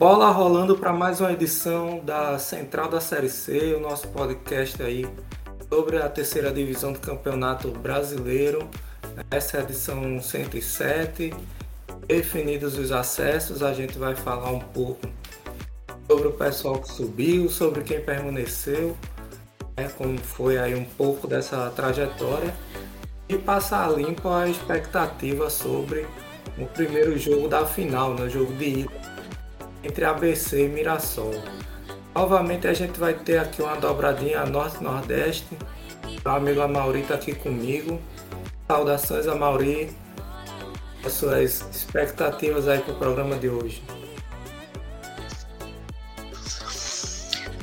Bola rolando para mais uma edição da Central da Série C, o nosso podcast aí sobre a terceira divisão do Campeonato Brasileiro. Essa é a edição 107. Definidos os acessos, a gente vai falar um pouco sobre o pessoal que subiu, sobre quem permaneceu, né, como foi aí um pouco dessa trajetória e passar limpo a expectativa sobre o primeiro jogo da final, né, jogo de ida entre ABC e Mirassol. Novamente a gente vai ter aqui uma dobradinha norte-nordeste. O amigo Amauri está aqui comigo. Saudações a Mauri. As suas expectativas aí para o programa de hoje.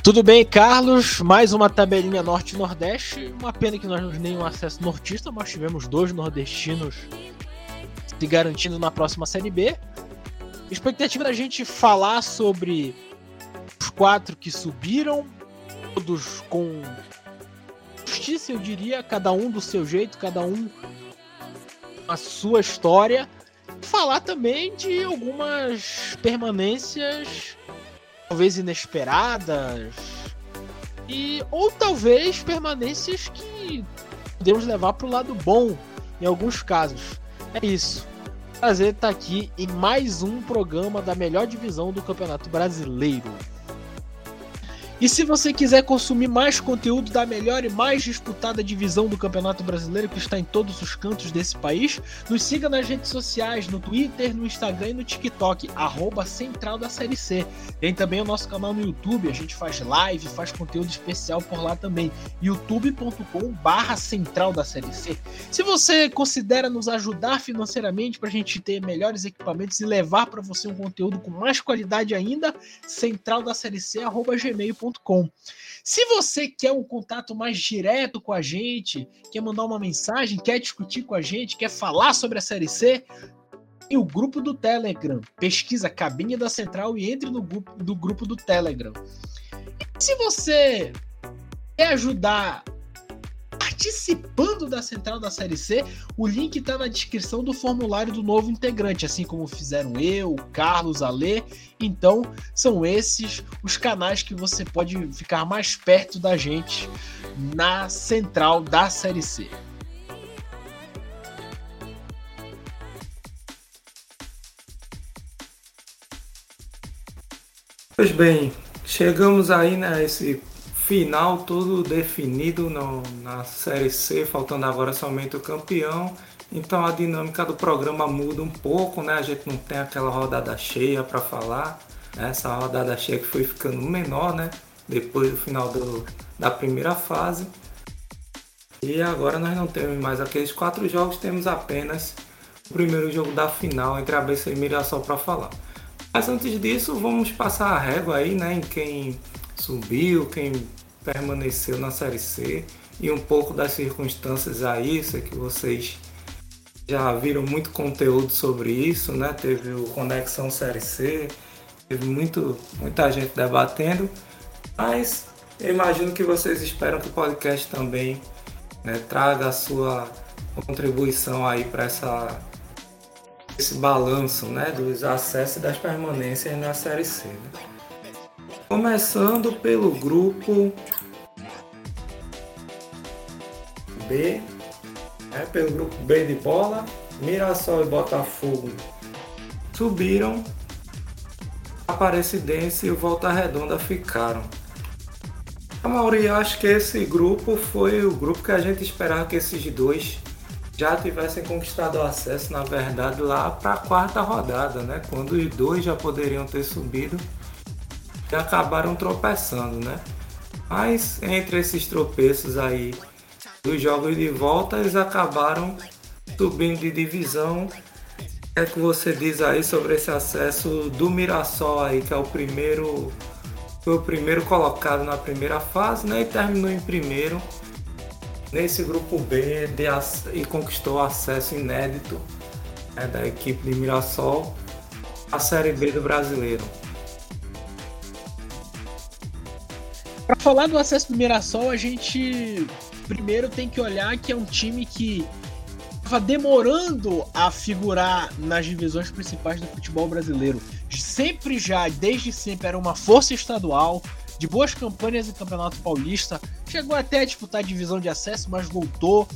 Tudo bem, Carlos? Mais uma tabelinha norte-nordeste. Uma pena que nós não temos nenhum acesso nortista, mas tivemos dois nordestinos se garantindo na próxima Série B. Expectativa da gente falar sobre os quatro que subiram, todos com justiça, eu diria, cada um do seu jeito, cada um a sua história. Falar também de algumas permanências talvez inesperadas e ou talvez permanências que podemos levar para o lado bom em alguns casos. É isso prazer estar aqui em mais um programa da melhor divisão do Campeonato Brasileiro. E se você quiser consumir mais conteúdo da melhor e mais disputada divisão do Campeonato Brasileiro que está em todos os cantos desse país, nos siga nas redes sociais, no Twitter, no Instagram e no TikTok, arroba Central da Série C. Tem também o nosso canal no YouTube, a gente faz live, faz conteúdo especial por lá também, youtube.com barra Central da Série C. Se você considera nos ajudar financeiramente para a gente ter melhores equipamentos e levar para você um conteúdo com mais qualidade ainda, central gmail.com se você quer um contato mais direto com a gente, quer mandar uma mensagem, quer discutir com a gente, quer falar sobre a Série C, tem o grupo do Telegram. Pesquisa Cabine da Central e entre no grupo do, grupo do Telegram. E se você quer ajudar participando da central da Série C, o link está na descrição do formulário do novo integrante, assim como fizeram eu, Carlos, a Lê. Então, são esses os canais que você pode ficar mais perto da gente na central da Série C. Pois bem, chegamos aí nesse né, final tudo definido no, na Série C, faltando agora somente o campeão. Então a dinâmica do programa muda um pouco, né? A gente não tem aquela rodada cheia para falar. Né? Essa rodada cheia que foi ficando menor, né? Depois do final do, da primeira fase. E agora nós não temos mais aqueles quatro jogos, temos apenas o primeiro jogo da final entre a ABC e Mirassol para falar. Mas antes disso, vamos passar a régua aí, né, em quem subiu, quem permaneceu na Série C e um pouco das circunstâncias aí, sei que vocês já viram muito conteúdo sobre isso, né? Teve o Conexão Série C, teve muito, muita gente debatendo, mas eu imagino que vocês esperam que o podcast também né, traga a sua contribuição aí para essa esse balanço né, dos acessos e das permanências na Série C. Né? Começando pelo grupo B, né, pelo grupo B de bola, Mirassol e Botafogo subiram, Aparecidense e Volta Redonda ficaram. A maioria acho que esse grupo foi o grupo que a gente esperava que esses dois já tivessem conquistado o acesso, na verdade, lá para a quarta rodada, né? Quando os dois já poderiam ter subido que acabaram tropeçando, né? Mas entre esses tropeços aí dos jogos de volta, eles acabaram subindo de divisão. O que é que você diz aí sobre esse acesso do Mirassol aí, que é o primeiro foi o primeiro colocado na primeira fase, né? E terminou em primeiro nesse grupo B de, e conquistou acesso inédito né, da equipe de Mirassol à Série B do Brasileiro. Para falar do acesso do Mirassol, a gente primeiro tem que olhar que é um time que estava demorando a figurar nas divisões principais do futebol brasileiro. Sempre já, desde sempre, era uma força estadual, de boas campanhas em Campeonato Paulista, chegou até a disputar a divisão de acesso, mas voltou.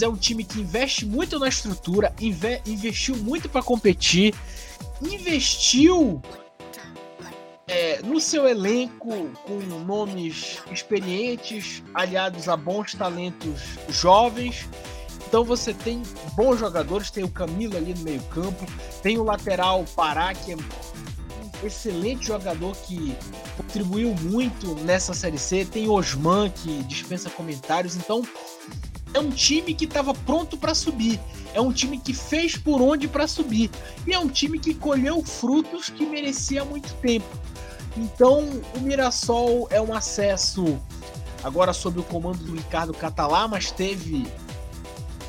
É um time que investe muito na estrutura, inve investiu muito para competir, investiu é, no seu elenco com nomes experientes, aliados a bons talentos jovens. Então você tem bons jogadores, tem o Camilo ali no meio-campo, tem o lateral Pará, que é um excelente jogador que contribuiu muito nessa Série C, tem Osman, que dispensa comentários. Então é um time que estava pronto para subir. É um time que fez por onde para subir. E é um time que colheu frutos que merecia muito tempo. Então, o Mirassol é um acesso agora sob o comando do Ricardo Catalá, mas teve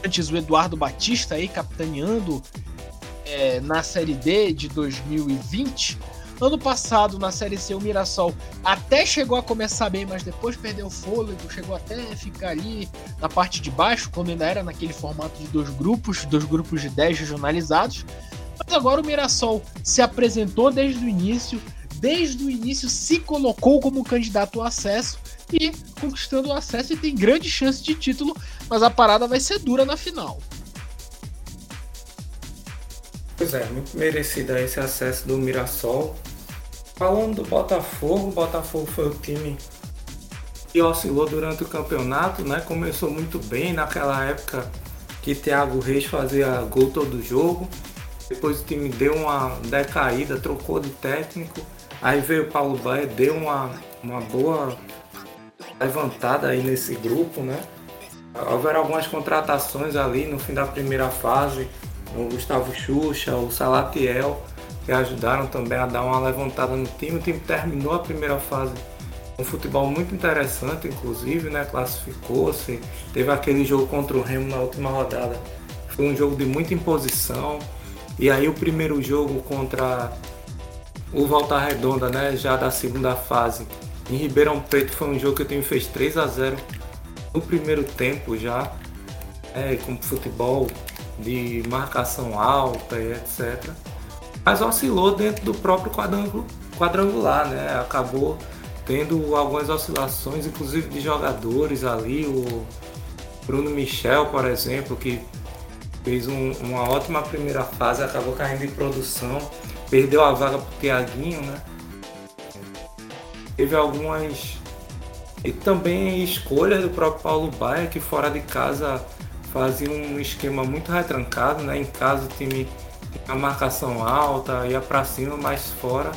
antes o Eduardo Batista aí capitaneando é, na Série D de 2020. Ano passado, na Série C, o Mirassol até chegou a começar bem, mas depois perdeu o fôlego, chegou até a ficar ali na parte de baixo, quando ainda era naquele formato de dois grupos, dois grupos de 10 regionalizados. Mas agora o Mirassol se apresentou desde o início, desde o início se colocou como candidato ao acesso e conquistando o acesso e tem grande chance de título, mas a parada vai ser dura na final. Pois é, muito merecido esse acesso do Mirassol. Falando do Botafogo, o Botafogo foi o time que oscilou durante o campeonato, né? Começou muito bem naquela época que Thiago Reis fazia gol todo jogo. Depois o time deu uma decaída, trocou de técnico. Aí veio o Paulo Baia, deu uma, uma boa levantada aí nesse grupo, né? Houveram algumas contratações ali no fim da primeira fase o Gustavo Xuxa, o Salatiel, que ajudaram também a dar uma levantada no time. O time terminou a primeira fase um futebol muito interessante, inclusive, né? Classificou-se. Teve aquele jogo contra o Remo na última rodada. Foi um jogo de muita imposição. E aí o primeiro jogo contra o Volta Redonda, né? Já da segunda fase. Em Ribeirão Preto foi um jogo que o time fez 3 a 0 no primeiro tempo já. É, com futebol de marcação alta e etc. Mas oscilou dentro do próprio quadrangular, né? Acabou tendo algumas oscilações, inclusive de jogadores ali, o Bruno Michel, por exemplo, que fez um, uma ótima primeira fase, acabou caindo em produção, perdeu a vaga para o Thiaguinho, né? Teve algumas e também escolhas do próprio Paulo Baia, que fora de casa fazia um esquema muito retrancado, né? Em casa o time a marcação alta, ia para cima, mas fora.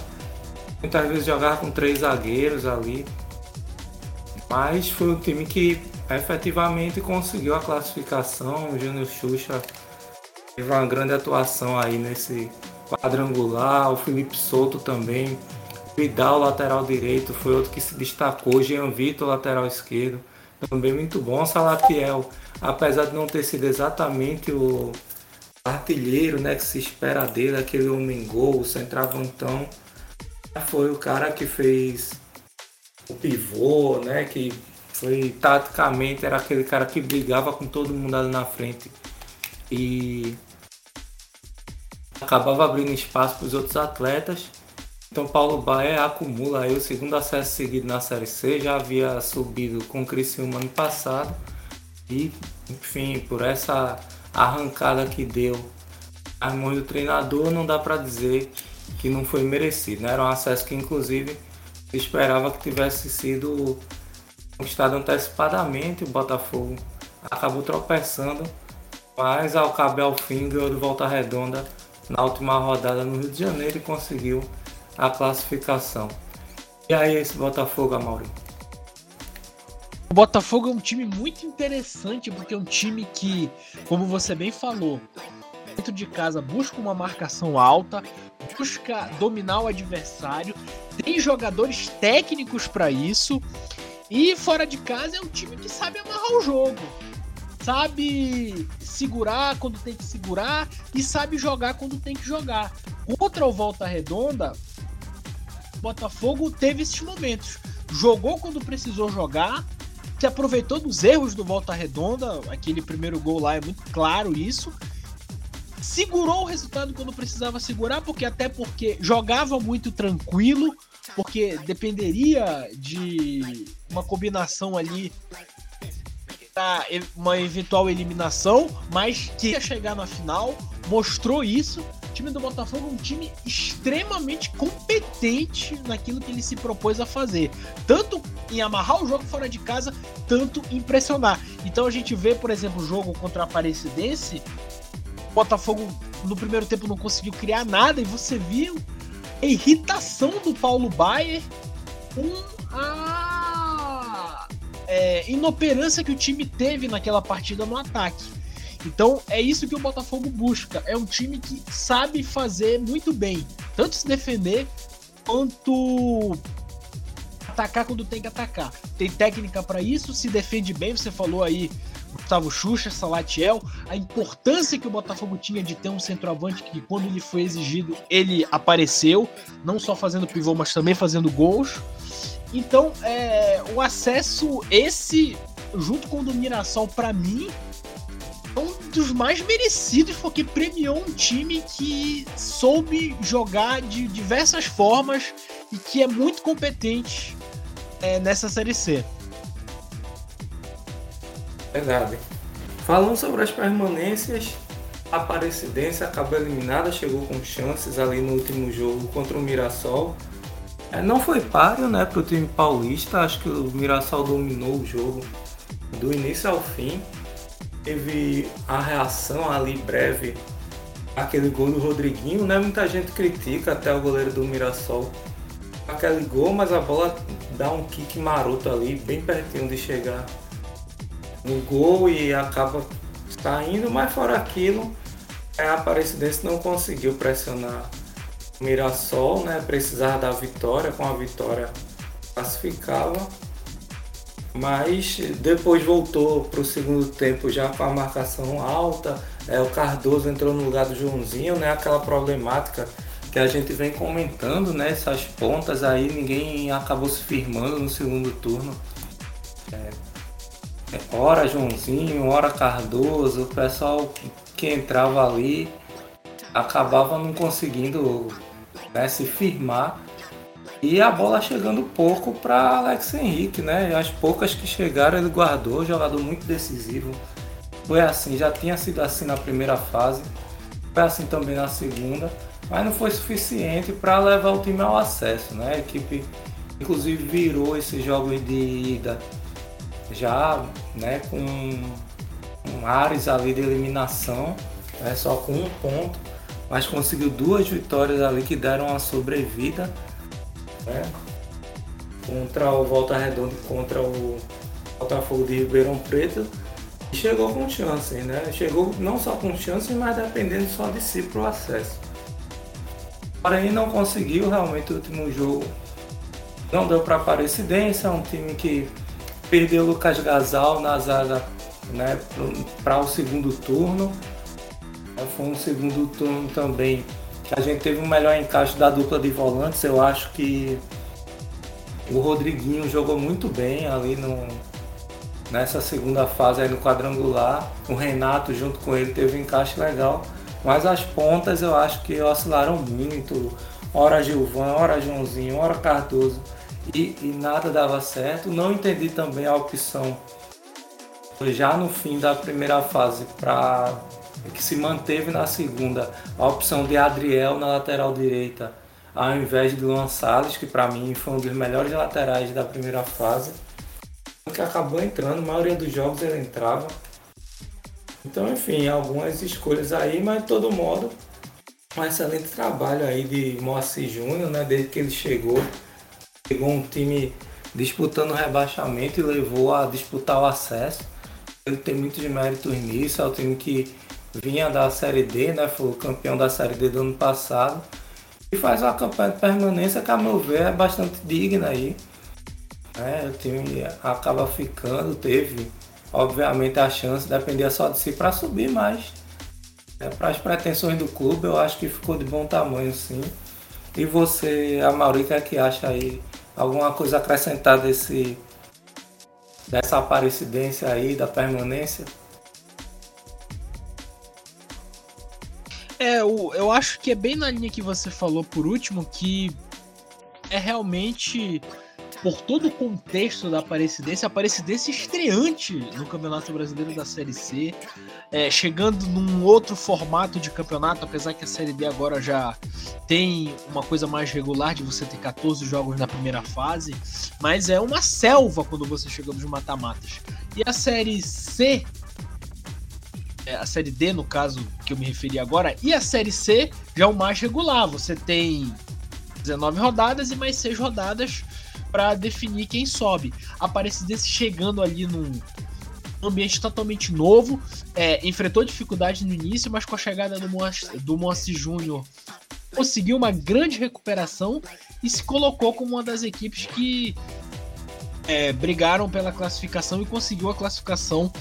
Muitas vezes jogava com três zagueiros ali. Mas foi um time que efetivamente conseguiu a classificação. O Júnior Xuxa teve uma grande atuação aí nesse quadrangular. O Felipe Souto também. Vidal, lateral direito, foi outro que se destacou. Jean Vitor, lateral esquerdo. Também muito bom. Salatiel apesar de não ter sido exatamente o artilheiro né, que se espera dele, aquele homem gol, centravantão, foi o cara que fez o pivô, né, que foi taticamente era aquele cara que brigava com todo mundo ali na frente e acabava abrindo espaço para os outros atletas. Então Paulo Baé acumula aí o segundo acesso seguido na Série C, já havia subido com o Criciúma ano passado e, enfim, por essa arrancada que deu a mão do treinador, não dá para dizer que não foi merecido. Né? Era um acesso que, inclusive, esperava que tivesse sido conquistado antecipadamente. O Botafogo acabou tropeçando, mas ao caber ao fim ganhou de volta redonda na última rodada no Rio de Janeiro e conseguiu a classificação. E aí esse Botafogo, Amaury? O Botafogo é um time muito interessante, porque é um time que, como você bem falou, dentro de casa busca uma marcação alta, busca dominar o adversário, tem jogadores técnicos para isso, e fora de casa é um time que sabe amarrar o jogo. Sabe segurar quando tem que segurar e sabe jogar quando tem que jogar. Contra o Volta Redonda, Botafogo teve esses momentos. Jogou quando precisou jogar, se aproveitou dos erros do Volta Redonda, aquele primeiro gol lá é muito claro isso. Segurou o resultado quando precisava segurar, porque até porque jogava muito tranquilo, porque dependeria de uma combinação ali uma eventual eliminação, mas que ia chegar na final, mostrou isso. O time do Botafogo é um time extremamente competente naquilo que ele se propôs a fazer, tanto em amarrar o jogo fora de casa, tanto em pressionar. Então a gente vê, por exemplo, o jogo contra a Aparecidense, o Botafogo no primeiro tempo não conseguiu criar nada e você viu a irritação do Paulo Baier com a é, inoperância que o time teve naquela partida no ataque. Então é isso que o Botafogo busca. É um time que sabe fazer muito bem, tanto se defender quanto atacar quando tem que atacar. Tem técnica para isso, se defende bem. Você falou aí Gustavo Xuxa, Salatiel, a importância que o Botafogo tinha de ter um centroavante que, quando ele foi exigido, ele apareceu, não só fazendo pivô, mas também fazendo gols. Então, é, o acesso, esse, junto com o Mirassol, para mim, é um dos mais merecidos, porque premiou um time que soube jogar de diversas formas e que é muito competente é, nessa Série C. Verdade. Falando sobre as permanências, a Aparecidense acabou eliminada, chegou com chances ali no último jogo contra o Mirassol. É, não foi páreo né, para o time paulista, acho que o Mirassol dominou o jogo do início ao fim. Teve a reação ali breve, aquele gol do Rodriguinho, né? Muita gente critica até o goleiro do Mirassol aquele gol, mas a bola dá um kick maroto ali, bem pertinho de chegar no gol e acaba saindo, mas fora aquilo, a Aparecidense não conseguiu pressionar Mirassol, né? Precisava da vitória, com a vitória classificava. Mas depois voltou para o segundo tempo já com a marcação alta. É, o Cardoso entrou no lugar do Joãozinho, né? Aquela problemática que a gente vem comentando, né? Essas pontas aí, ninguém acabou se firmando no segundo turno. É, é, hora Joãozinho, hora Cardoso, o pessoal que entrava ali acabava não conseguindo né, se firmar. E a bola chegando pouco para Alex Henrique, né? As poucas que chegaram ele guardou, jogador muito decisivo. Foi assim, já tinha sido assim na primeira fase, foi assim também na segunda, mas não foi suficiente para levar o time ao acesso, né? A equipe inclusive virou esses jogos de ida já né, com um ares ali de eliminação, né, só com um ponto, mas conseguiu duas vitórias ali que deram uma sobrevida né, contra o Volta Redonda contra o Botafogo de Ribeirão Preto. E chegou com chance, né? Chegou não só com chance, mas dependendo só de si para o acesso. Porém não conseguiu realmente o último jogo. Não deu para Aparecidense, é um time que perdeu o Lucas Gasal na zaga né, para o segundo turno. É, foi um segundo turno também que a gente teve um melhor encaixe da dupla de volantes. Eu acho que o Rodriguinho jogou muito bem ali no, nessa segunda fase aí no quadrangular. O Renato junto com ele teve um encaixe legal. Mas as pontas eu acho que oscilaram muito. Hora Gilvan, hora Joãozinho, hora Cardoso e, e nada dava certo. Não entendi também a opção já no fim da primeira fase para que se manteve na segunda a opção de Adriel na lateral direita ao invés de Luan Salles, que para mim foi um dos melhores laterais da primeira fase, que acabou entrando, a maioria dos jogos ele entrava. Então, enfim, algumas escolhas aí, mas de todo modo, um excelente trabalho aí de Moacir Júnior, né, desde que ele chegou pegou um time disputando o rebaixamento e levou a disputar o acesso. Ele tem muitos méritos nisso, é o time que vinha da Série D, né? Foi o campeão da Série D do ano passado. E faz uma campanha de permanência que, a meu ver, é bastante digna aí. É, o time acaba ficando, teve, obviamente, a chance, dependia só de si para subir, mas para as pretensões do clube, eu acho que ficou de bom tamanho, sim. E você, a Mauri, o que, é que acha aí alguma coisa acrescentar desse dessa aparecidência aí, da permanência? É, eu, eu acho que é bem na linha que você falou por último, que é realmente por todo o contexto da Aparecidense, a Aparecidense estreante no Campeonato Brasileiro da Série C, é, chegando num outro formato de campeonato, apesar que a Série D agora já tem uma coisa mais regular de você ter 14 jogos na primeira fase, mas é uma selva quando você chega nos mata-matas. E a Série C a série D, no caso que eu me referi agora, e a série C já é o mais regular. Você tem 19 rodadas e mais 6 rodadas para definir quem sobe. Aparecidense chegando ali num ambiente totalmente novo, é, enfrentou dificuldade no início, mas com a chegada do, Moacir, do Moacir Júnior conseguiu uma grande recuperação e se colocou como uma das equipes que é, brigaram pela classificação e conseguiu a classificação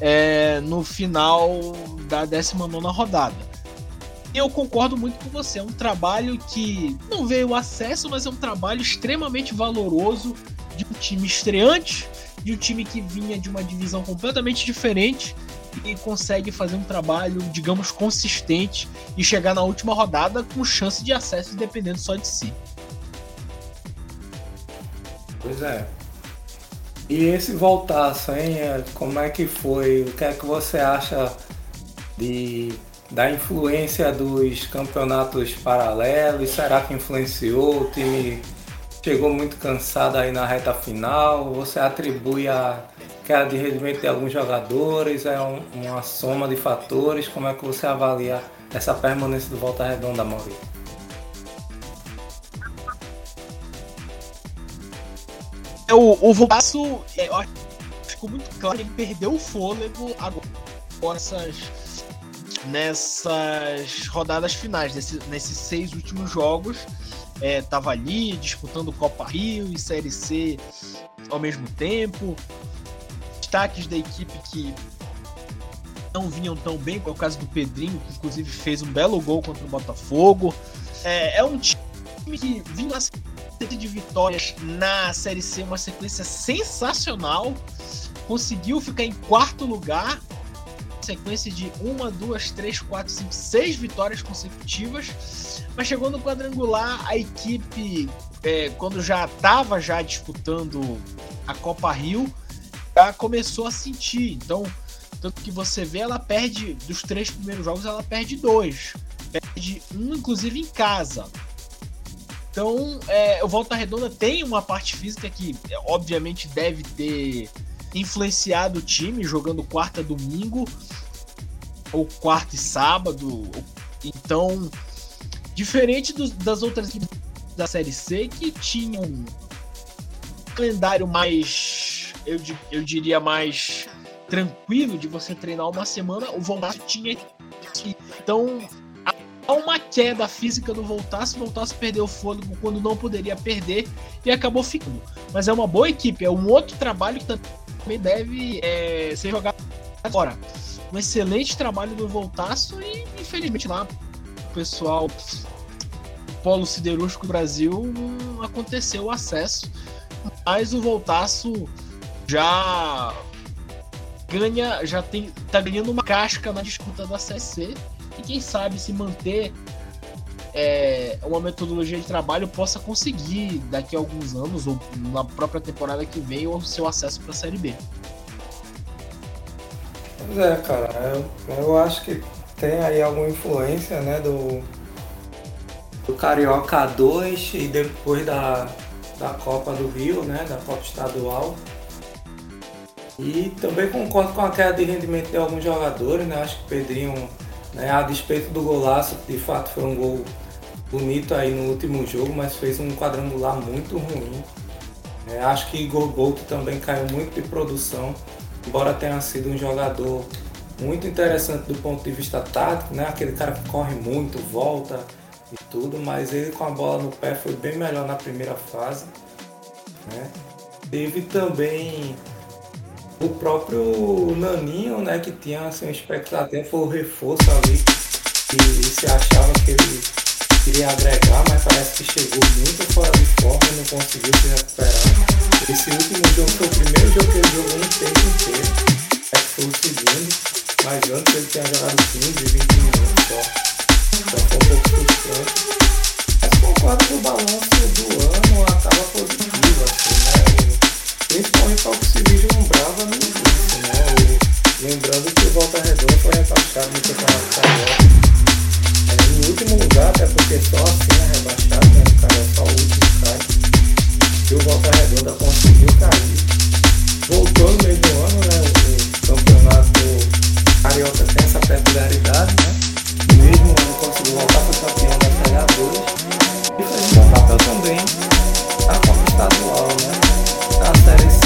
é, no final da 19 rodada. Eu concordo muito com você, é um trabalho que não veio acesso, mas é um trabalho extremamente valoroso de um time estreante, de um time que vinha de uma divisão completamente diferente e consegue fazer um trabalho, digamos, consistente e chegar na última rodada com chance de acesso dependendo só de si. Pois é, e esse voltaço, hein? É, como é que foi? O que é que você acha de, da influência dos campeonatos paralelos? Será que influenciou? O time chegou muito cansado aí na reta final? Você atribui a queda de rendimento de alguns jogadores? É um, uma soma de fatores? Como é que você avalia essa permanência do Volta Redonda, Maurício? O, o Volpasso, é, ficou muito claro que ele perdeu o fôlego agora nessas, nessas rodadas finais, nesse, nesses seis últimos jogos. É, tava ali disputando Copa Rio e Série C ao mesmo tempo. Destaques da equipe que não vinham tão bem, como é o caso do Pedrinho, que inclusive fez um belo gol contra o Botafogo. É, é um time que vinha de vitórias na Série C, uma sequência sensacional. Conseguiu ficar em quarto lugar. Sequência de uma, duas, três, quatro, cinco, seis vitórias consecutivas. Mas chegou no quadrangular, a equipe, é, quando já estava já disputando a Copa Rio, já começou a sentir. Então, tanto que você vê, ela perde dos três primeiros jogos, ela perde dois. Perde um, inclusive, em casa. Então, é, o Volta Redonda tem uma parte física que, é, obviamente, deve ter influenciado o time, jogando quarta domingo, ou quarta e sábado. Então, diferente do, das outras equipes da Série C, que tinham um calendário mais, eu, eu diria, mais tranquilo de você treinar uma semana, o Volta tinha. Então, uma queda física do Voltaço, o Voltaço perdeu o fôlego quando não poderia perder e acabou ficando. Mas é uma boa equipe, é um outro trabalho que também deve é, ser jogado agora. Um excelente trabalho do Voltaço e infelizmente lá o pessoal polo siderúrgico Brasil aconteceu o acesso, mas o Voltaço já ganha, já tem, tá ganhando uma casca na disputa da CC e quem sabe se manter é, uma metodologia de trabalho possa conseguir daqui a alguns anos ou na própria temporada que vem o seu acesso para a Série B. Pois é, cara, eu, eu acho que tem aí alguma influência né, do, do Carioca 2 e depois da, da Copa do Rio, né, da Copa Estadual. E também concordo com a queda de rendimento de alguns jogadores, né? Acho que o Pedrinho né? A despeito do golaço, de fato foi um gol bonito aí no último jogo, mas fez um quadrangular muito ruim. É, acho que Igor Boto também caiu muito de produção, embora tenha sido um jogador muito interessante do ponto de vista tático, né? aquele cara que corre muito, volta e tudo, mas ele com a bola no pé foi bem melhor na primeira fase. Né? Teve também o próprio Naninho, né, que tinha assim, uma expectativa, foi o reforço ali, e, e se achava que ele queria agregar, mas parece que chegou muito fora de forma e não conseguiu se recuperar. Esse último jogo foi o primeiro jogo que ele jogou no tempo inteiro. É que foi o segundo, mas antes ele tinha jogado 15, 20 minutos só. Então foi um pouco frustrante. Mas concordo que o balanço do ano acaba positivo, assim, né? Principalmente ao que se vislumbrava no início, né? O, lembrando que o Volta Redonda foi rebaixado no Campeonato Carioca. É, em último lugar, até porque só assim é rebaixado, né? O cara é só o último cai e o Volta Redonda conseguiu cair. Voltou no mesmo ano, né? O, campeonato carioca tem essa peculiaridade, né? Mesmo ano conseguiu voltar para o campeão da Série A2 e fez um papel também na Copa Estadual, né? A Série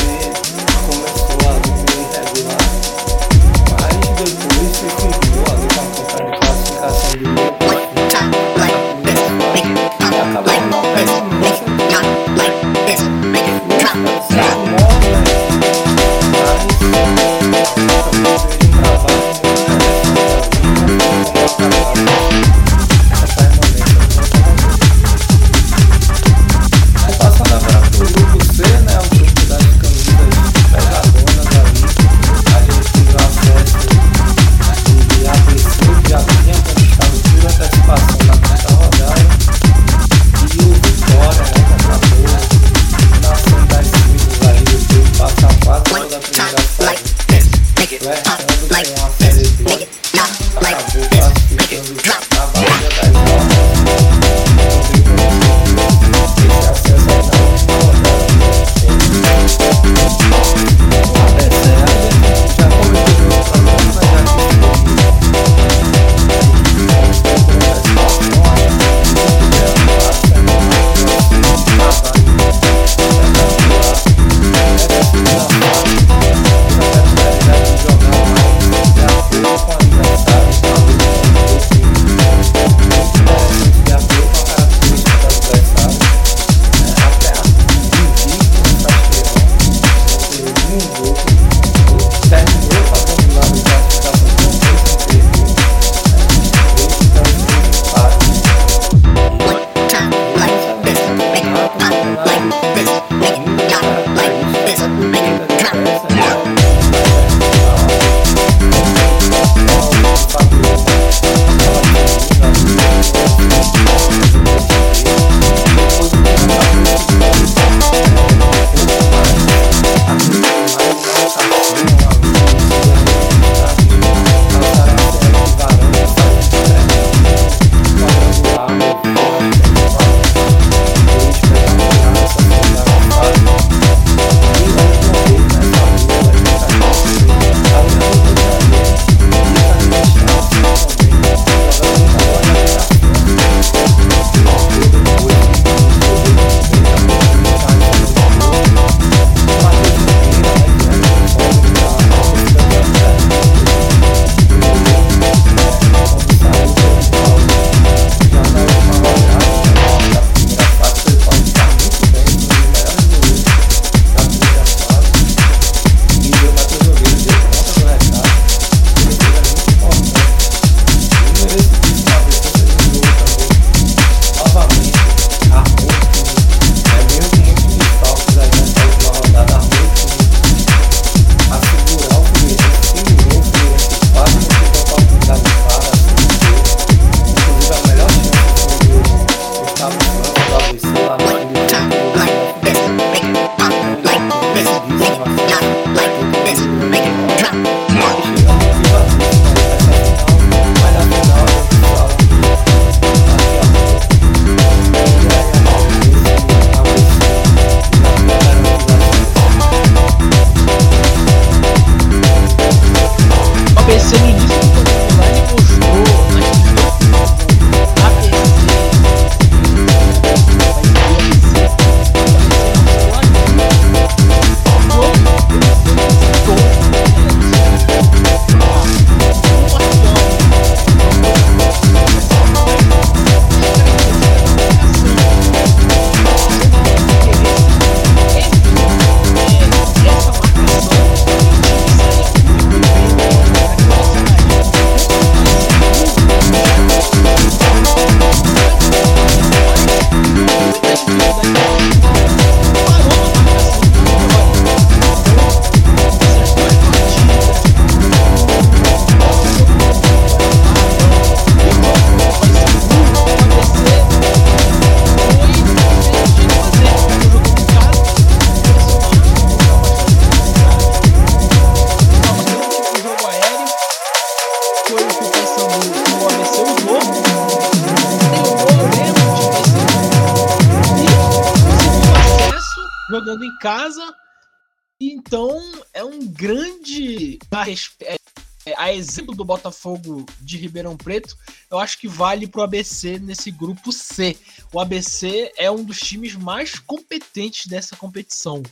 Botafogo de Ribeirão Preto, eu acho que vale para o ABC nesse grupo C. O ABC é um dos times mais competentes dessa competição.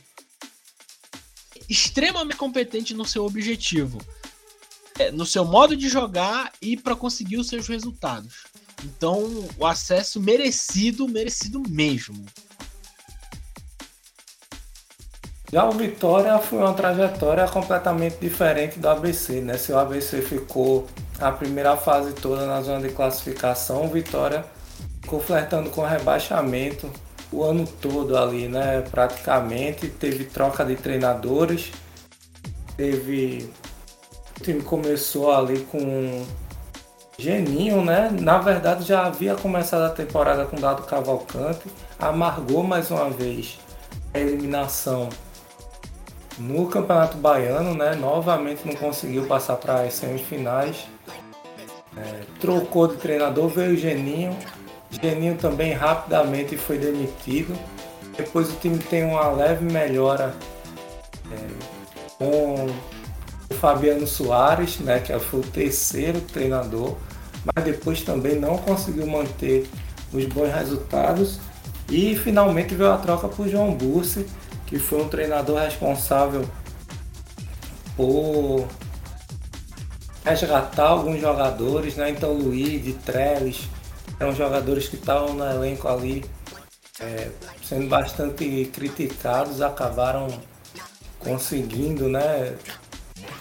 Extremamente competente no seu objetivo, é, no seu modo de jogar e para conseguir os seus resultados. Então, o acesso merecido, merecido mesmo. Já o Vitória foi uma trajetória completamente diferente do ABC, né? Se o ABC ficou a primeira fase toda na zona de classificação, o Vitória ficou flertando com rebaixamento o ano todo ali, né? Praticamente teve troca de treinadores, teve o time começou ali com Geninho, né? Na verdade já havia começado a temporada com Dado Cavalcante, amargou mais uma vez a eliminação no Campeonato Baiano, né? Novamente não conseguiu passar para as semifinais. É, trocou de treinador, veio o Geninho. Geninho também rapidamente foi demitido. Depois o time tem uma leve melhora é, com o Fabiano Soares, né, que foi o terceiro treinador, mas depois também não conseguiu manter os bons resultados. E finalmente veio a troca por João Bursi, que foi um treinador responsável por resgatar alguns jogadores, né? Então Luiz, Trellis, eram jogadores que estavam no elenco ali é, sendo bastante criticados, acabaram conseguindo, né?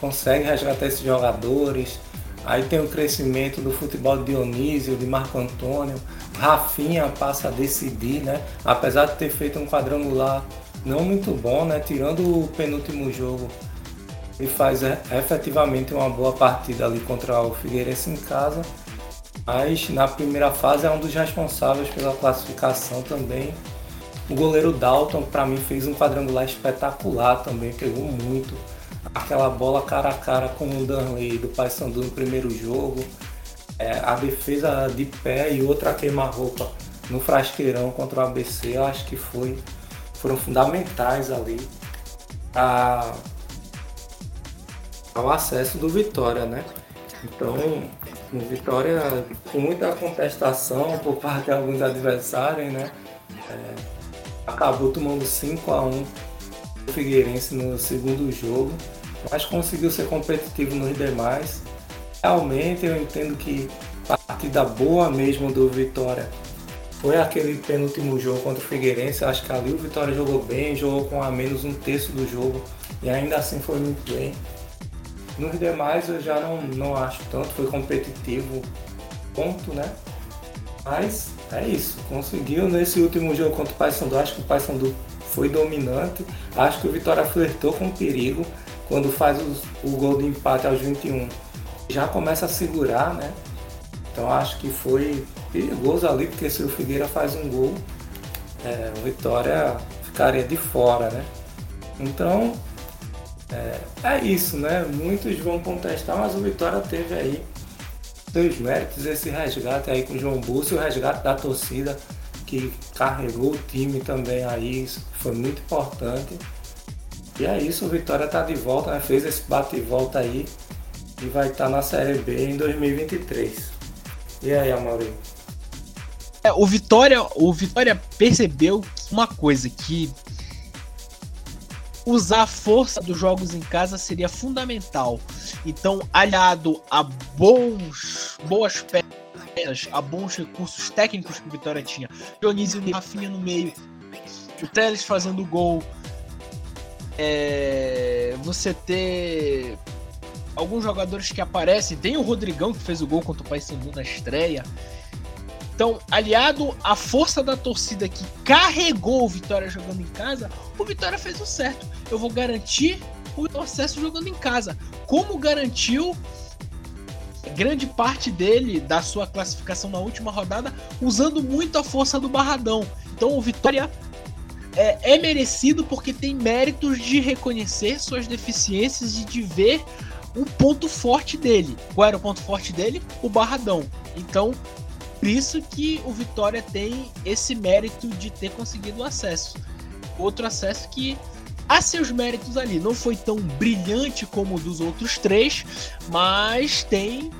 Consegue resgatar esses jogadores. Aí tem o crescimento do futebol de Dionísio, de Marco Antônio. Rafinha passa a decidir, né? Apesar de ter feito um quadrangular não muito bom, né? Tirando o penúltimo jogo, ele faz é, efetivamente uma boa partida ali contra o Figueirense em casa. Mas na primeira fase é um dos responsáveis pela classificação também. O goleiro Dalton, para mim, fez um quadrangular espetacular também, pegou muito. Aquela bola cara a cara com o Danley do Paysandu no primeiro jogo. É, a defesa de pé e outra queima-roupa no frasqueirão contra o ABC, eu acho que foi foram fundamentais ali ao acesso do Vitória, né? Então, o Vitória, com muita contestação por parte de alguns adversários, né? É, acabou tomando 5 a 1 o Figueirense no segundo jogo, mas conseguiu ser competitivo nos demais. Realmente eu entendo que partida boa mesmo do Vitória foi aquele penúltimo jogo contra o Figueirense. Acho que ali o Vitória jogou bem, jogou com a menos um terço do jogo e ainda assim foi muito bem. Nos demais eu já não, não acho tanto, foi competitivo, ponto, né? Mas é isso, conseguiu nesse último jogo contra o Paysandu, acho que o Paysandu foi dominante, acho que o Vitória flertou com perigo quando faz os, o gol de empate aos 21, já começa a segurar, né? Então acho que foi perigoso ali, porque se o Figueira faz um gol, é, o Vitória ficaria de fora, né? Então é, é, isso, né? Muitos vão contestar, mas o Vitória teve aí seus méritos, esse resgate aí com o João Búcio, o resgate da torcida que carregou o time também aí, foi muito importante. E é isso, o Vitória está de volta, né? fez esse bate e volta aí e vai estar tá na Série B em 2023. E aí, Amaury? É, o Vitória, o Vitória percebeu uma coisa que usar a força dos jogos em casa seria fundamental. Então, aliado a bons, boas peças, a bons recursos técnicos que o Vitória tinha, Dionísio e Rafinha no meio, o Teles fazendo gol, é, você ter alguns jogadores que aparecem, tem o Rodrigão que fez o gol contra o Paysandu na estreia. Então, aliado à força da torcida que carregou o Vitória jogando em casa, o Vitória fez o certo. Eu vou garantir o acesso jogando em casa. Como garantiu grande parte dele da sua classificação na última rodada, usando muito a força do Barradão. Então, o Vitória é, é merecido porque tem méritos de reconhecer suas deficiências e de ver o ponto forte dele. Qual era o ponto forte dele? O Barradão. Então, por isso que o Vitória tem esse mérito de ter conseguido o acesso. Outro acesso que há seus méritos ali. Não foi tão brilhante como o dos outros três, mas tem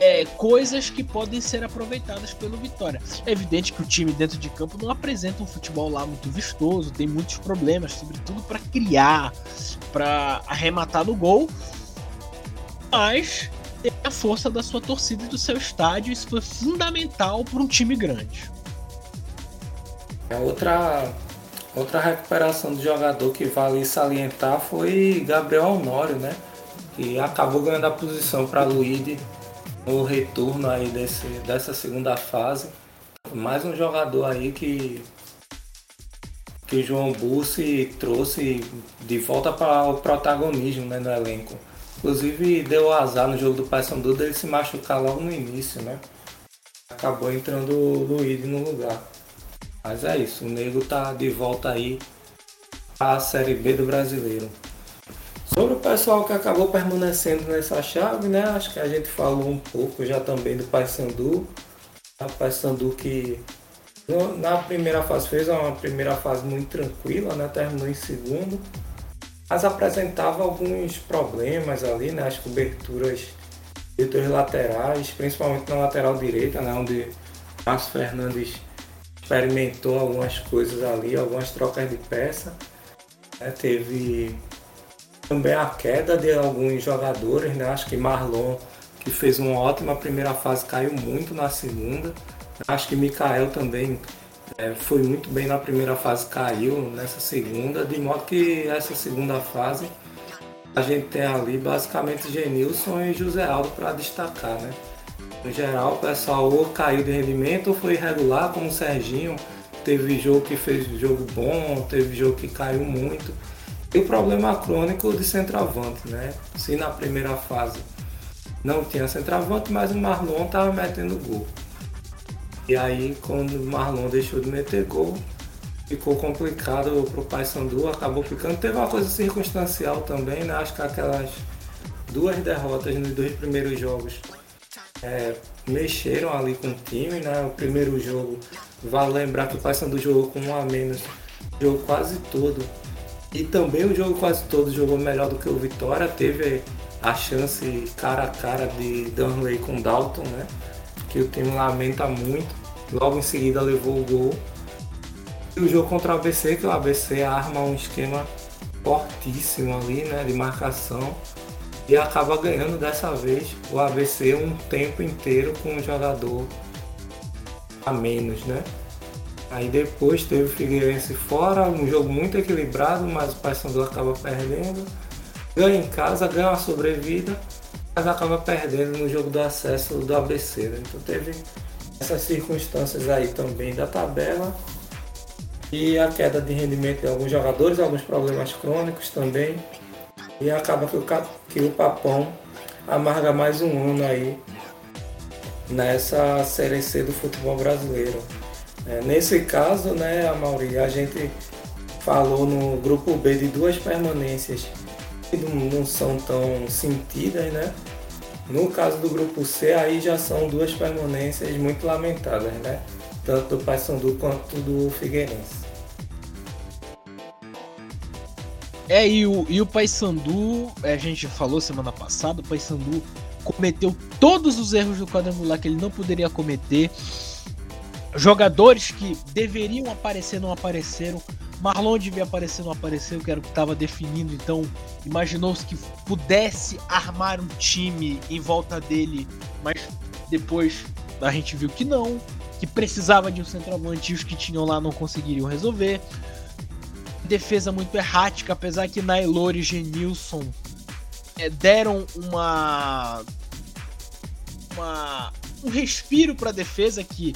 é, coisas que podem ser aproveitadas pelo Vitória. É evidente que o time dentro de campo não apresenta um futebol lá muito vistoso, tem muitos problemas, sobretudo para criar, para arrematar no gol, mas tem a força da sua torcida e do seu estádio, isso foi fundamental para um time grande. É outra outra recuperação do jogador que vale salientar foi Gabriel Honório, né? Que acabou ganhando a posição para Luíde no retorno aí desse, dessa segunda fase. Mais um jogador aí que, que o João Bussi trouxe de volta para o protagonismo né, no elenco. Inclusive deu azar no jogo do Paysandu dele se machucar logo no início, né? Acabou entrando o Luiz no lugar. Mas é isso, o Nego tá de volta aí à Série B do Brasileiro. Sobre o pessoal que acabou permanecendo nessa chave, né? Acho que a gente falou um pouco já também do Paysandu. O Paysandu que na primeira fase fez uma primeira fase muito tranquila, né? Terminou em segundo. Mas apresentava alguns problemas ali, né? As coberturas de laterais, principalmente na lateral direita, né? Onde Márcio Fernandes experimentou algumas coisas ali, algumas trocas de peça. Né? Teve também a queda de alguns jogadores, né? Acho que Marlon, que fez uma ótima primeira fase, caiu muito na segunda. Acho que Mikael também é, foi muito bem na primeira fase, caiu nessa segunda, de modo que essa segunda fase a gente tem ali basicamente Genilson e José Aldo para destacar, né? No geral, o pessoal ou caiu de rendimento ou foi irregular, como o Serginho. Teve jogo que fez jogo bom, teve jogo que caiu muito. E o problema crônico de centroavante, né? Se na primeira fase não tinha centroavante, mas o Marlon estava metendo gol. E aí, quando o Marlon deixou de meter gol, ficou complicado para o Paysandu, acabou ficando. Teve uma coisa circunstancial também, né? Acho que aquelas duas derrotas nos dois primeiros jogos é, mexeram ali com o time, né? O primeiro jogo, vale lembrar que o Paysandu jogou com um a menos, jogou quase todo e também o jogo quase todo jogou melhor do que o Vitória. Teve a chance cara a cara de Dunley com Dalton, né? Que o time lamenta muito. Logo em seguida levou o gol. E o jogo contra o ABC, que o ABC arma um esquema fortíssimo ali, né? De marcação. E acaba ganhando dessa vez o ABC um tempo inteiro com um jogador a menos, né? Aí depois teve o Figueirense fora, um jogo muito equilibrado, mas o Paysandu acaba perdendo. Ganha em casa, ganha uma sobrevida, mas acaba perdendo no jogo do acesso do ABC. Né? Então teve essas circunstâncias aí também da tabela. E a queda de rendimento de alguns jogadores, alguns problemas crônicos também. E acaba que o, que o Papão amarga mais um ano aí nessa Série C do futebol brasileiro. É, nesse caso, né, Mauri, a gente falou no grupo B de duas permanências não, são tão sentidas, né? No caso do grupo C, aí já são duas permanências muito lamentadas, né? Tanto do Paysandu quanto do Figueirense. É, e o, e o Paysandu, a gente falou semana passada, o Paysandu cometeu todos os erros do quadrangular que ele não poderia cometer jogadores que deveriam aparecer não apareceram. Marlon devia aparecer, não apareceu, que era o que estava definindo. Então, imaginou-se que pudesse armar um time em volta dele, mas depois a gente viu que não, que precisava de um centroavante e os que tinham lá não conseguiriam resolver. Defesa muito errática, apesar que Nailor e Genilson é, deram uma, uma um respiro para a defesa que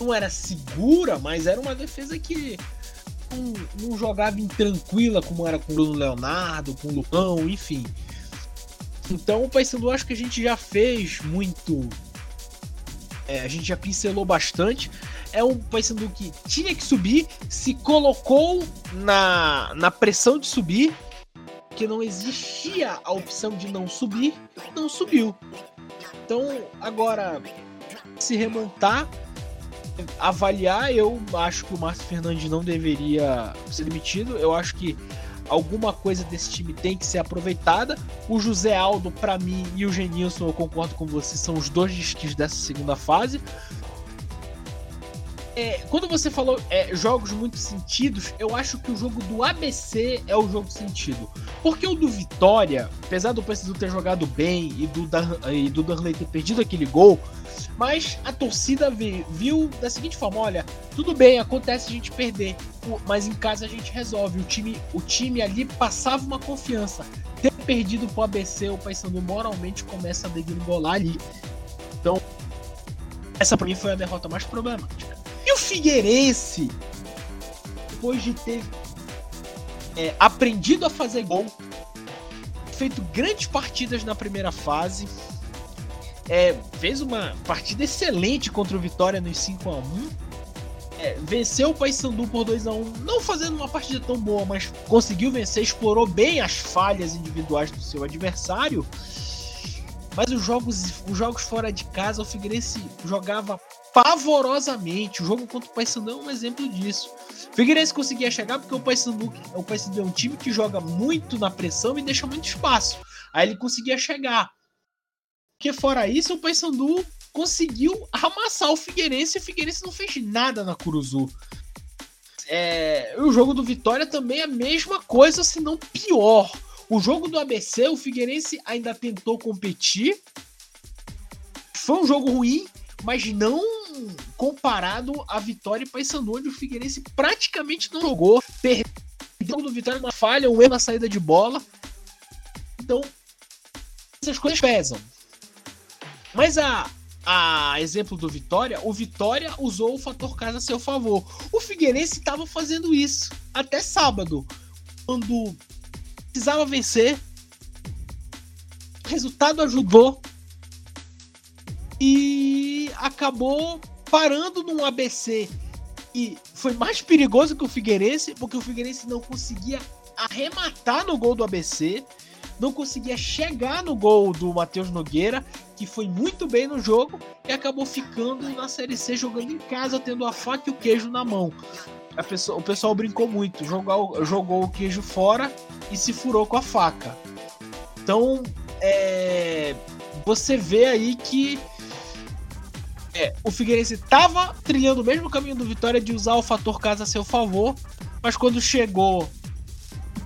não era segura, mas era uma defesa que não, não jogava intranquila como era com o Bruno Leonardo, com o Lucão, enfim. Então o Paysandu acho que a gente já fez muito. É, a gente já pincelou bastante. É um Paysandu que tinha que subir, se colocou na, na pressão de subir, que não existia a opção de não subir, não subiu. Então agora se remontar avaliar, eu acho que o Márcio Fernandes não deveria ser demitido. Eu acho que alguma coisa desse time tem que ser aproveitada. O José Aldo, para mim, e o Genilson, eu concordo com você, são os dois disques dessa segunda fase. É, quando você falou é, jogos muito sentidos, eu acho que o jogo do ABC é o jogo sentido. Porque o do Vitória, apesar do PSV ter jogado bem e do, Dan, e do Darley ter perdido aquele gol, mas a torcida viu da seguinte forma: olha, tudo bem, acontece a gente perder, mas em casa a gente resolve. O time, o time ali passava uma confiança. Ter perdido pro ABC, o Paysandu moralmente começa a degringolar ali. Então, essa pra mim foi a derrota mais problemática. E o Figueirense, depois de ter é, aprendido a fazer gol, feito grandes partidas na primeira fase, é, fez uma partida excelente contra o Vitória nos 5 a 1 é, venceu o Paysandu por 2 a 1 não fazendo uma partida tão boa, mas conseguiu vencer, explorou bem as falhas individuais do seu adversário. Mas os jogos, os jogos fora de casa, o Figueirense jogava pavorosamente. O jogo contra o Paysandu é um exemplo disso. O Figueirense conseguia chegar porque o Paysandu, o Paysandu é um time que joga muito na pressão e deixa muito espaço. Aí ele conseguia chegar. Porque fora isso, o Paysandu conseguiu amassar o Figueirense e o Figueirense não fez nada na Curuzu. É, o jogo do Vitória também é a mesma coisa, se não pior. O jogo do ABC, o Figueirense ainda tentou competir. Foi um jogo ruim, mas não comparado à vitória e Paysandu, onde o Figueirense praticamente não jogou. Perdeu do Vitória uma falha, um erro na saída de bola. Então, essas coisas pesam. Mas a, a exemplo do Vitória, o Vitória usou o fator casa a seu favor. O Figueirense estava fazendo isso até sábado, quando precisava vencer. O resultado ajudou e acabou parando num ABC e foi mais perigoso que o Figueirense, porque o Figueirense não conseguia arrematar no gol do ABC, não conseguia chegar no gol do Matheus Nogueira, que foi muito bem no jogo e acabou ficando na Série C jogando em casa, tendo a faca e o queijo na mão. Pessoa, o pessoal brincou muito, jogou, jogou o queijo fora e se furou com a faca. Então, é, você vê aí que é, o Figueirense estava trilhando o mesmo caminho do Vitória de usar o fator casa a seu favor, mas quando chegou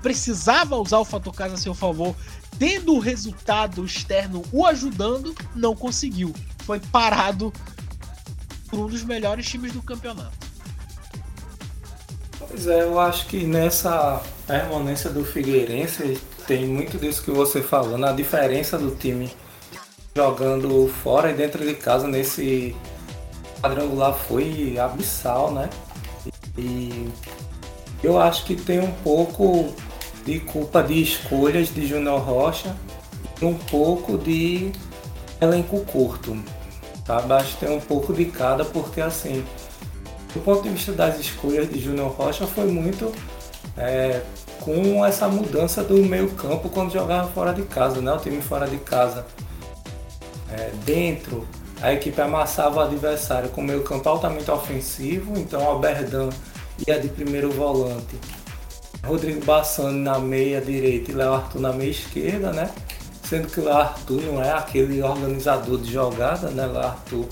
precisava usar o fator casa a seu favor, tendo o resultado externo o ajudando, não conseguiu. Foi parado por um dos melhores times do campeonato. Pois é, eu acho que nessa permanência do Figueirense tem muito disso que você falou, na diferença do time jogando fora e dentro de casa nesse quadrangular foi abissal, né? E eu acho que tem um pouco de culpa de escolhas de Júnior Rocha e um pouco de elenco curto. Tá? Acho que tem um pouco de cada, porque assim, do ponto de vista das escolhas de Júnior Rocha foi muito é, com essa mudança do meio campo quando jogava fora de casa, né? O time fora de casa é, dentro, a equipe amassava o adversário com meio campo altamente ofensivo, então Alberdan ia de primeiro volante, Rodrigo Bassani na meia direita e Léo Arthur na meia esquerda, né? Sendo que o Léo Arthur não é aquele organizador de jogada, né? Léo Arthur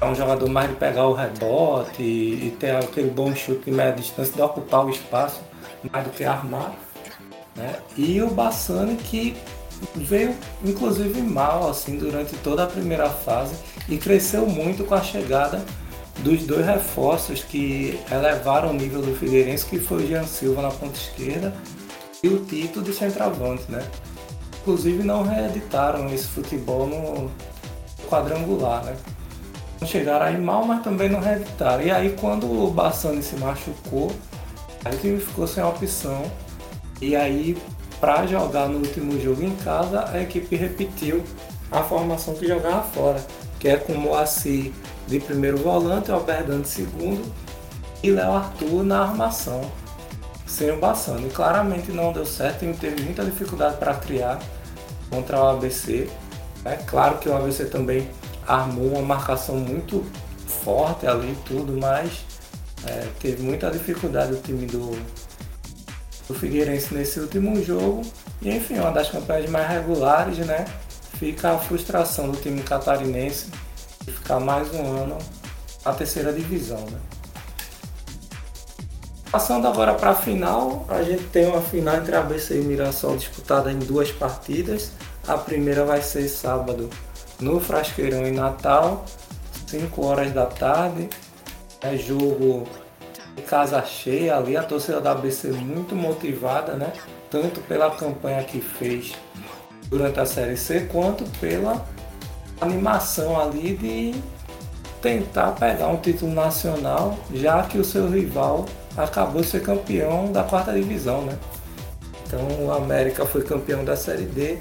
é um jogador mais de pegar o rebote e, e ter aquele bom chute de média distância, de ocupar o espaço mais do que armar. Né? E o Bassani que veio inclusive mal assim durante toda a primeira fase e cresceu muito com a chegada dos dois reforços que elevaram o nível do Figueirense, que foi o Jean Silva na ponta esquerda e o Tito de centroavante, né? Inclusive não reeditaram esse futebol no quadrangular, né? Não chegaram aí mal, mas também não reeditaram. E aí quando o Bassani se machucou, aí o time ficou sem opção. E aí para jogar no último jogo em casa, a equipe repetiu a formação que jogava fora, que é com Moacir de primeiro volante, Alberdan de segundo e Léo Arthur na armação, sem o Bassano. E claramente não deu certo, time teve muita dificuldade para criar contra o ABC. É claro que o ABC também armou uma marcação muito forte ali e tudo, mas é, teve muita dificuldade o time do, do Figueirense nesse último jogo. E enfim, uma das campanhas mais regulares, né? Fica a frustração do time catarinense de ficar mais um ano na terceira divisão, né? Passando agora para a final, a gente tem uma final entre ABC e Mirassol disputada em duas partidas. A primeira vai ser sábado no Frasqueirão em Natal, 5 horas da tarde. É jogo casa cheia ali, a torcida da ABC muito motivada, né? Tanto pela campanha que fez durante a Série C, quanto pela animação ali de tentar pegar um título nacional, já que o seu rival acabou de ser campeão da quarta divisão, né? Então o América foi campeão da Série D,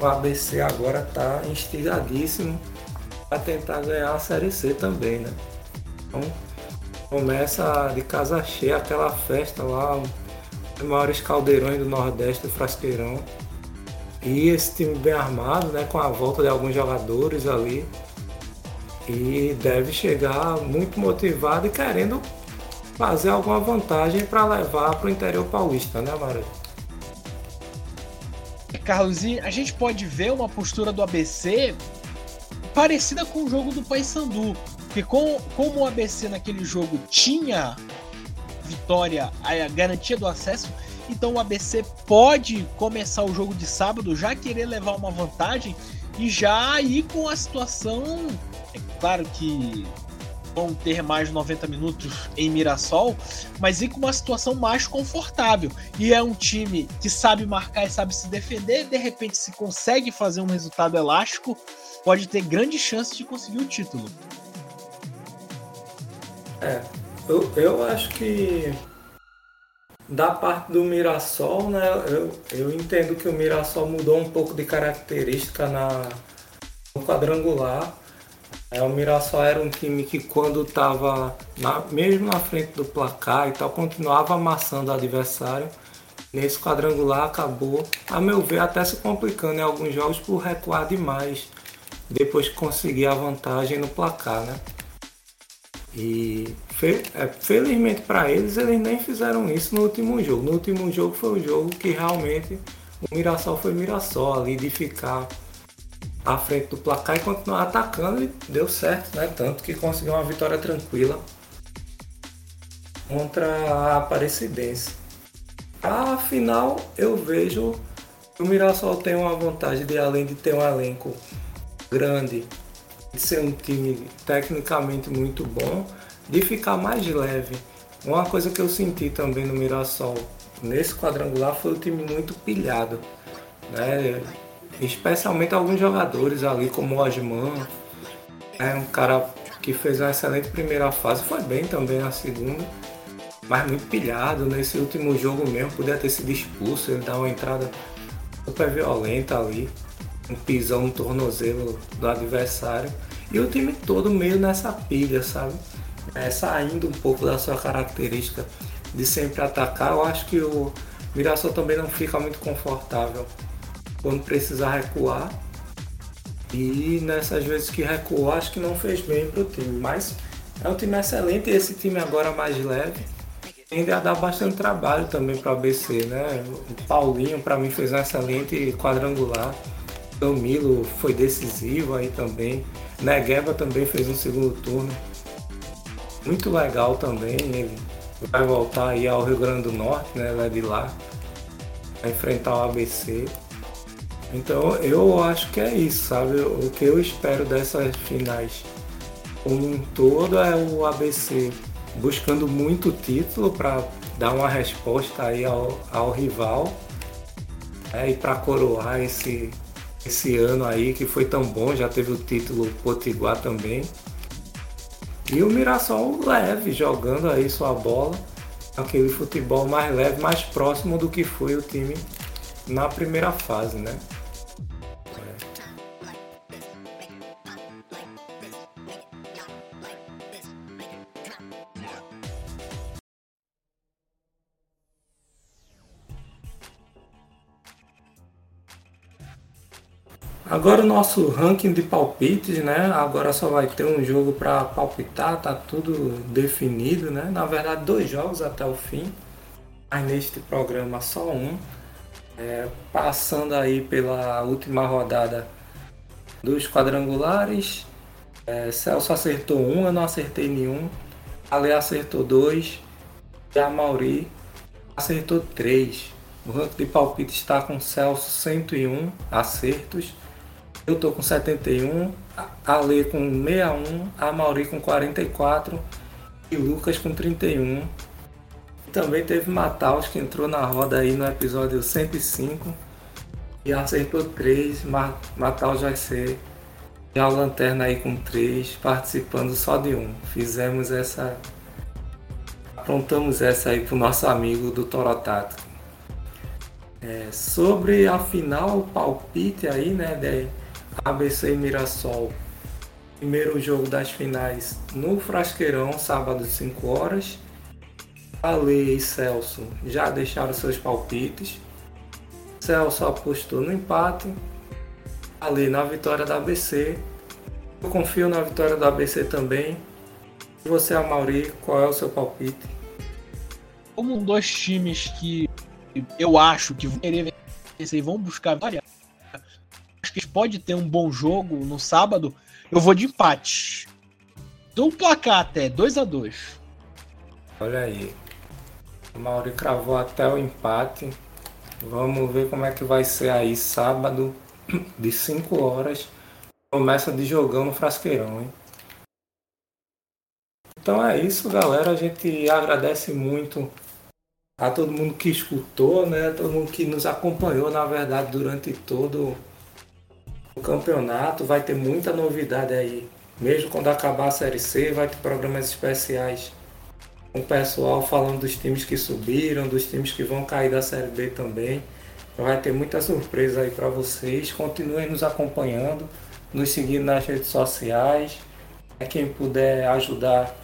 o ABC agora está instigadíssimo para tentar ganhar a Série C também, né? Então começa de casa cheia aquela festa lá, os maiores caldeirões do Nordeste do Frasqueirão. E esse time bem armado, né, com a volta de alguns jogadores ali. E deve chegar muito motivado e querendo fazer alguma vantagem para levar para o interior paulista, né, Mário? Carlos, e a gente pode ver uma postura do ABC parecida com o jogo do Paysandu. Porque com, como o ABC naquele jogo tinha vitória, a garantia do acesso, então o ABC pode começar o jogo de sábado já querer levar uma vantagem e já ir com a situação. É claro que vão ter mais 90 minutos em Mirassol, mas ir com uma situação mais confortável. E é um time que sabe marcar e sabe se defender, de repente, se consegue fazer um resultado elástico, pode ter grande chance de conseguir o título. É, eu, eu acho que da parte do Mirassol, né, eu, eu entendo que o Mirassol mudou um pouco de característica na, no quadrangular é, o Mirassol era um time que quando estava mesmo na frente do placar e tal, continuava amassando o adversário. Nesse quadrangular acabou, a meu ver, até se complicando em alguns jogos por recuar demais depois que conseguir a vantagem no placar, né? E é, felizmente para eles, eles nem fizeram isso no último jogo. No último jogo foi o jogo que realmente o Mirassol foi Mirassol ali de ficar à frente do placar e continuar atacando e deu certo, né? Tanto que conseguiu uma vitória tranquila contra a Aparecidense. Afinal, eu vejo que o Mirassol tem uma vantagem de além de ter um elenco grande, de ser um time tecnicamente muito bom, de ficar mais leve. Uma coisa que eu senti também no Mirassol nesse quadrangular foi o time muito pilhado. Né? especialmente alguns jogadores ali, como o Osman, é um cara que fez uma excelente primeira fase, foi bem também na segunda, mas muito pilhado nesse último jogo mesmo, podia ter sido expulso, ele dá uma entrada super violenta ali, um pisão no tornozelo do adversário, e o time todo meio nessa pilha, sabe? É, saindo um pouco da sua característica de sempre atacar, eu acho que o Mirassol também não fica muito confortável quando precisar recuar. E nessas vezes que recuou, acho que não fez bem para o time. Mas é um time excelente e esse time agora mais leve tende a dar bastante trabalho também para o ABC, né? O Paulinho para mim fez um excelente quadrangular. Camilo foi decisivo aí também. Negueba também fez um segundo turno. Muito legal também. Ele vai voltar aí ao Rio Grande do Norte, né? É de lá. Vai enfrentar o ABC. Então eu acho que é isso, sabe? O que eu espero dessas finais como um todo é o ABC buscando muito título para dar uma resposta aí ao, ao rival né? e para coroar esse, esse ano aí que foi tão bom, já teve o título Potiguar também. E o Mirassol leve, jogando aí sua bola, aquele futebol mais leve, mais próximo do que foi o time na primeira fase, né? Agora o nosso ranking de palpites, né? Agora só vai ter um jogo para palpitar, tá tudo definido, né? Na verdade, dois jogos até o fim. mas neste programa só um. É, passando aí pela última rodada dos quadrangulares. É, Celso acertou um, eu não acertei nenhum. Ale acertou dois. E a Mauri acertou três. O ranking de palpite está com Celso 101 acertos. Eu tô com 71, a Ale com 61, a Mauri com 44 e Lucas com 31. Também teve Mataus que entrou na roda aí no episódio 105 e acertou 3. Mataus vai ser já o Lanterna aí com 3, participando só de um. Fizemos essa. Aprontamos essa aí pro nosso amigo do Torotato. É, sobre a final, o palpite aí, né, de ABC e Mirassol. Primeiro jogo das finais no Frasqueirão, sábado, 5 horas. Ale e Celso já deixaram seus palpites. Celso apostou no empate. Ale na vitória da ABC. Eu confio na vitória da ABC também. E você, Amauri, qual é o seu palpite? Como dois times que eu acho que vão querer vencer e vão buscar vitória, acho que pode ter um bom jogo no sábado. Eu vou de empate. Dou um placar até, 2 a 2 Olha aí. O Mauri cravou até o empate. Vamos ver como é que vai ser aí sábado, de 5 horas. Começa de jogão no Frasqueirão, hein? Então é isso, galera. A gente agradece muito a todo mundo que escutou, né? Todo mundo que nos acompanhou, na verdade, durante todo o campeonato. Vai ter muita novidade aí. Mesmo quando acabar a Série C, vai ter programas especiais com o pessoal falando dos times que subiram, dos times que vão cair da Série B também. Vai ter muita surpresa aí para vocês. Continuem nos acompanhando, nos seguindo nas redes sociais. É quem puder ajudar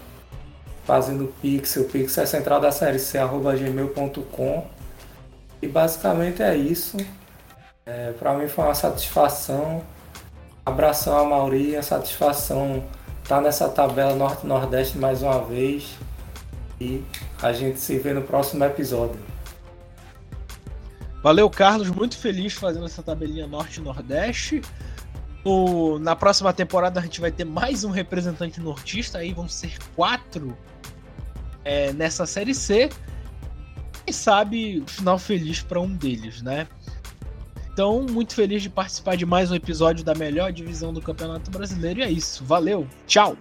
fazendo Pix, o Pix é central da série C, arroba gmail.com. E basicamente é isso. É, para mim foi uma satisfação. Abração a Mauri, a satisfação tá nessa tabela Norte-Nordeste mais uma vez. E a gente se vê no próximo episódio. Valeu, Carlos. Muito feliz fazendo essa tabelinha Norte-Nordeste. na próxima temporada a gente vai ter mais um representante nortista, aí vão ser quatro é, nessa série C. Quem sabe final feliz para um deles, né? Então, muito feliz de participar de mais um episódio da melhor divisão do Campeonato Brasileiro. E é isso. Valeu, tchau!